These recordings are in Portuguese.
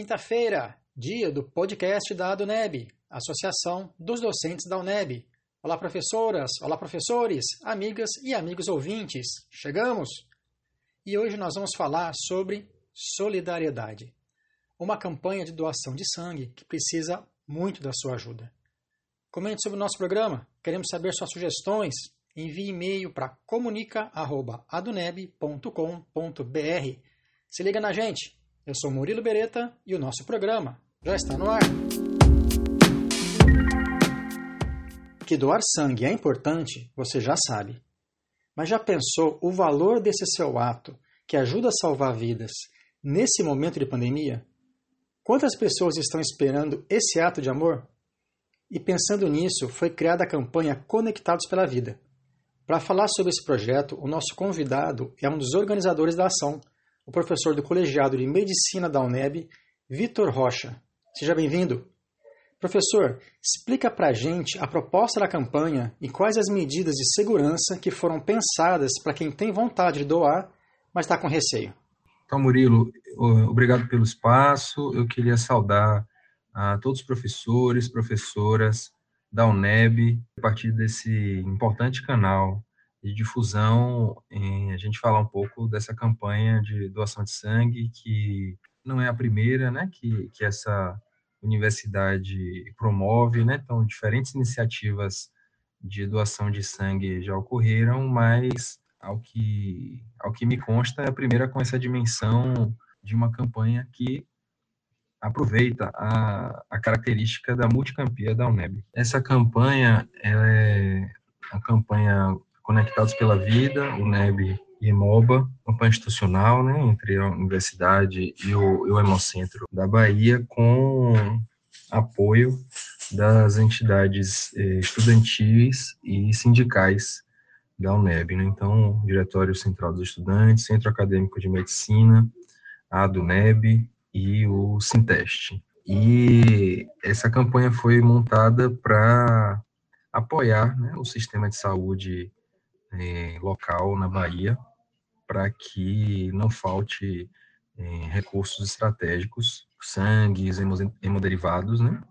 quinta-feira, dia do podcast da ADUNEB, Associação dos Docentes da UNEB. Olá, professoras, olá, professores, amigas e amigos ouvintes. Chegamos! E hoje nós vamos falar sobre solidariedade. Uma campanha de doação de sangue que precisa muito da sua ajuda. Comente sobre o nosso programa, queremos saber suas sugestões. Envie e-mail para comunica.aduneb.com.br. Se liga na gente! Eu sou Murilo Beretta e o nosso programa já está no ar. Que doar sangue é importante, você já sabe. Mas já pensou o valor desse seu ato que ajuda a salvar vidas nesse momento de pandemia? Quantas pessoas estão esperando esse ato de amor? E pensando nisso, foi criada a campanha Conectados pela Vida. Para falar sobre esse projeto, o nosso convidado é um dos organizadores da ação, o professor do Colegiado de Medicina da UNEB, Vitor Rocha. Seja bem-vindo. Professor, explica para a gente a proposta da campanha e quais as medidas de segurança que foram pensadas para quem tem vontade de doar, mas está com receio. Então, Murilo, obrigado pelo espaço. Eu queria saudar a todos os professores, professoras da UNEB, a partir desse importante canal de difusão, a gente falar um pouco dessa campanha de doação de sangue, que não é a primeira, né, que, que essa universidade promove, né, então diferentes iniciativas de doação de sangue já ocorreram, mas ao que, ao que me consta, é a primeira com essa dimensão de uma campanha que aproveita a, a característica da multicampia da UNEB. Essa campanha é a campanha Conectados pela Vida, UNEB e EMOBA, campanha institucional né, entre a universidade e o, e o Hemocentro da Bahia, com apoio das entidades eh, estudantis e sindicais da UNEB. Né? Então, Diretório Central dos Estudantes, Centro Acadêmico de Medicina, a UNEB e o Sinteste. E essa campanha foi montada para apoiar né, o sistema de saúde é, local na Bahia para que não falte é, recursos estratégicos, sangues, hemoderivados, né,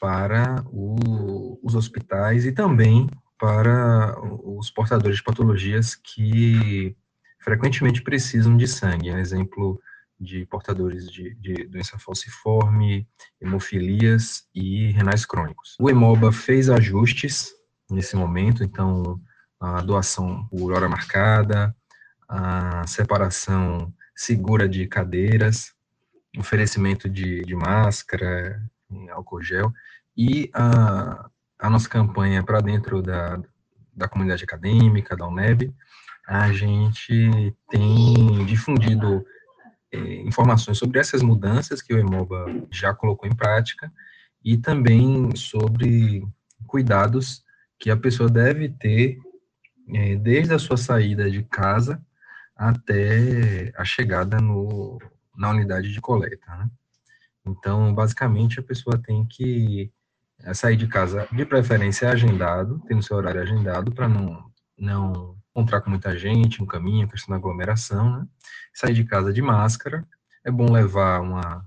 para o, os hospitais e também para os portadores de patologias que frequentemente precisam de sangue. Um exemplo de portadores de, de, doença falciforme, hemofilias e renais crônicos. O Hemoba fez ajustes nesse momento, então a doação por hora marcada, a separação segura de cadeiras, oferecimento de, de máscara, álcool gel, e a, a nossa campanha para dentro da, da comunidade acadêmica, da UNEB, a gente tem difundido é, informações sobre essas mudanças que o EMOBA já colocou em prática e também sobre cuidados que a pessoa deve ter é, desde a sua saída de casa até a chegada no, na unidade de coleta. Né? Então, basicamente, a pessoa tem que é, sair de casa, de preferência agendado, tendo seu horário agendado, para não, não encontrar com muita gente no caminho, questão da aglomeração, né? Sair de casa de máscara, é bom levar uma,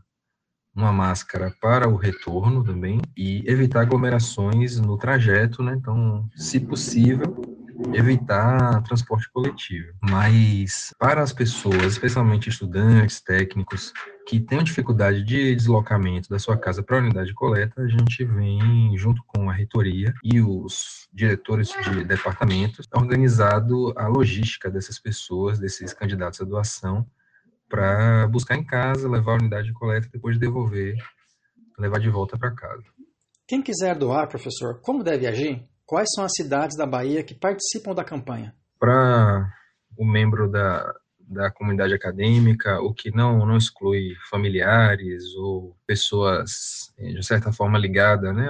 uma máscara para o retorno também, e evitar aglomerações no trajeto, né? Então, se possível, evitar transporte coletivo. Mas para as pessoas, especialmente estudantes, técnicos, que tenham dificuldade de deslocamento da sua casa para a unidade de coleta, a gente vem, junto com a reitoria e os diretores de departamentos, organizado a logística dessas pessoas, desses candidatos à doação, para buscar em casa, levar a unidade de coleta e depois devolver, levar de volta para casa. Quem quiser doar, professor, como deve agir? Quais são as cidades da Bahia que participam da campanha? Para o membro da, da comunidade acadêmica, o que não, não exclui familiares ou pessoas, eh, de certa forma, ligadas né,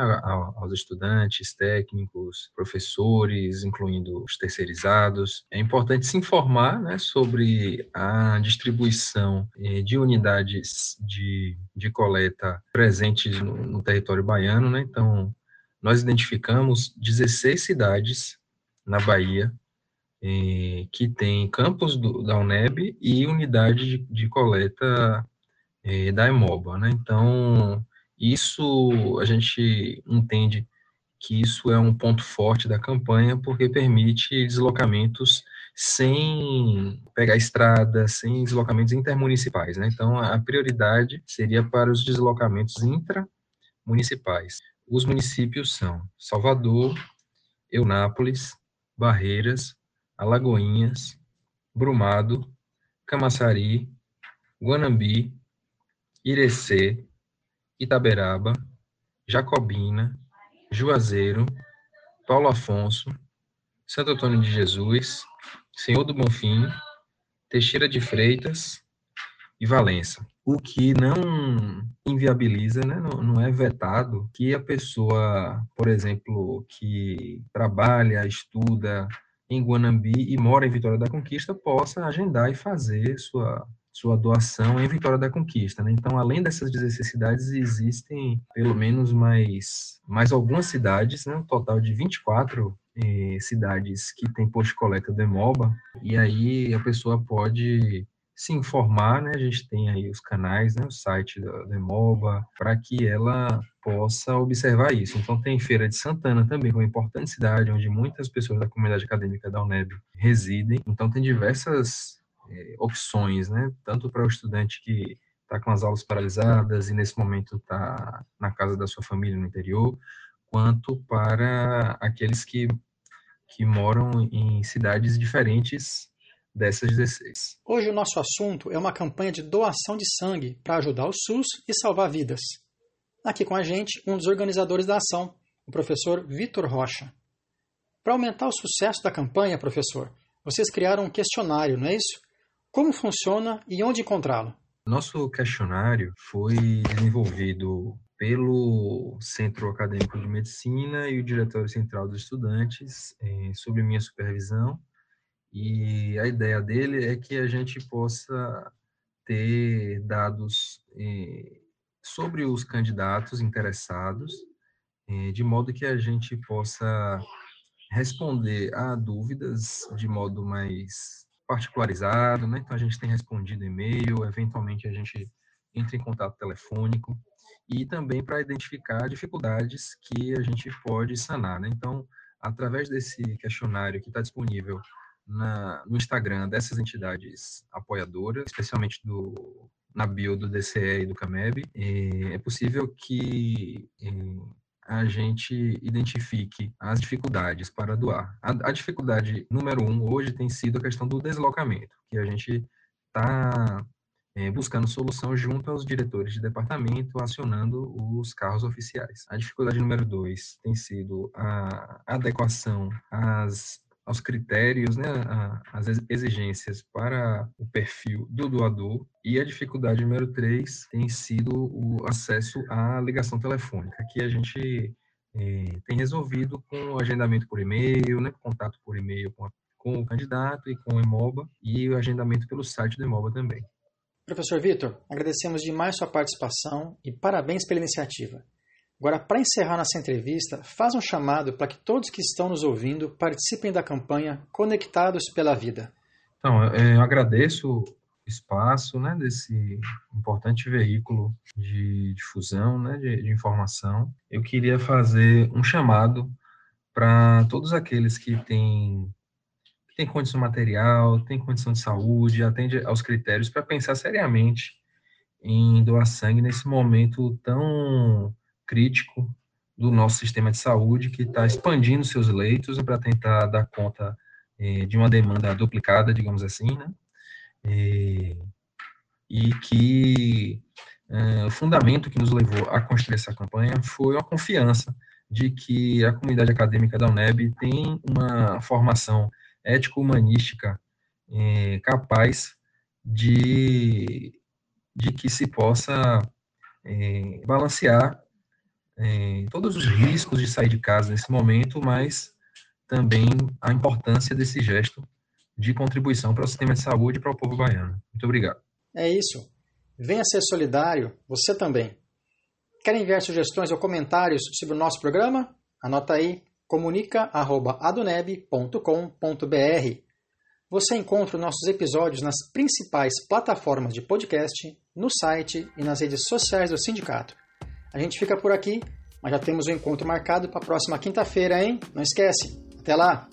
aos estudantes, técnicos, professores, incluindo os terceirizados. É importante se informar né, sobre a distribuição eh, de unidades de, de coleta presentes no, no território baiano. Né? Então, nós identificamos 16 cidades na Bahia eh, que tem campus do, da UNEB e unidade de, de coleta é, da Emoba, né? Então, isso a gente entende que isso é um ponto forte da campanha, porque permite deslocamentos sem pegar estrada, sem deslocamentos intermunicipais. Né? Então, a prioridade seria para os deslocamentos intramunicipais. Os municípios são Salvador, Eunápolis, Barreiras, Alagoinhas, Brumado, Camaçari, Guanambi, Irecê, Itaberaba, Jacobina, Juazeiro, Paulo Afonso, Santo Antônio de Jesus, Senhor do Bonfim, Teixeira de Freitas e Valença. O que não inviabiliza, né, não, não é vetado que a pessoa, por exemplo, que trabalha, estuda em Guanambi e mora em Vitória da Conquista, possa agendar e fazer sua sua doação em Vitória da Conquista. Né? Então, além dessas necessidades, existem pelo menos mais, mais algumas cidades, né? um total de 24 eh, cidades que tem posto coleta do Emoba, e aí a pessoa pode se informar, né? A gente tem aí os canais, né? O site do, Emoba, para que ela possa observar isso. Então tem Feira de Santana também, que é uma importante cidade onde muitas pessoas da comunidade acadêmica da UNEB residem. Então tem diversas é, opções, né? Tanto para o estudante que está com as aulas paralisadas e nesse momento está na casa da sua família no interior, quanto para aqueles que, que moram em cidades diferentes dessas 16. Hoje o nosso assunto é uma campanha de doação de sangue para ajudar o SUS e salvar vidas. Aqui com a gente, um dos organizadores da ação, o professor Vitor Rocha. Para aumentar o sucesso da campanha, professor, vocês criaram um questionário, não é isso? Como funciona e onde encontrá-lo? Nosso questionário foi desenvolvido pelo Centro Acadêmico de Medicina e o Diretório Central dos Estudantes, eh, sob minha supervisão. E a ideia dele é que a gente possa ter dados eh, sobre os candidatos interessados, eh, de modo que a gente possa responder a dúvidas de modo mais particularizado, né? Então a gente tem respondido e-mail, eventualmente a gente entra em contato telefônico e também para identificar dificuldades que a gente pode sanar, né? Então, através desse questionário que está disponível na, no Instagram dessas entidades apoiadoras, especialmente do, na bio do DCE e do CAMEB, é, é possível que é, a gente identifique as dificuldades para doar. A, a, dificuldade número um hoje tem sido a questão do deslocamento, que a gente está é, buscando solução junto aos diretores de departamento, acionando os carros oficiais. A dificuldade número dois tem sido a adequação às aos critérios, né, às exigências para o perfil do doador. E a dificuldade número três tem sido o acesso à ligação telefônica, que a gente é, tem resolvido com o agendamento por e-mail, né, contato por e-mail com, com o candidato e com o EMOBA, e o agendamento pelo site do EMOBA também. Professor Vitor, agradecemos demais sua participação e parabéns pela iniciativa. Agora, para encerrar nossa entrevista, faz um chamado para que todos que estão nos ouvindo participem da campanha Conectados pela Vida. Então, eu agradeço o espaço né, desse importante veículo de difusão né, de, de informação. Eu queria fazer um chamado para todos aqueles que têm tem condição material, tem condição de saúde, atende aos critérios para pensar seriamente em doar sangue nesse momento tão crítico do nosso sistema de saúde, que está expandindo seus leitos para tentar dar conta eh, de uma demanda duplicada, digamos assim, né? E, e que eh, o fundamento que nos levou a construir essa campanha foi a confiança de que a comunidade acadêmica da UNEB tem uma formação ético-humanística eh, capaz de, de que se possa balancear é, todos os riscos de sair de casa nesse momento, mas também a importância desse gesto de contribuição para o sistema de saúde e para o povo baiano. Muito obrigado. É isso. Venha ser solidário, você também. Quer enviar sugestões ou comentários sobre o nosso programa? Anota aí comunica.aduneb.com.br. Você encontra nossos episódios nas principais plataformas de podcast, no site e nas redes sociais do sindicato. A gente fica por aqui, mas já temos o um encontro marcado para a próxima quinta-feira, hein? Não esquece. Até lá!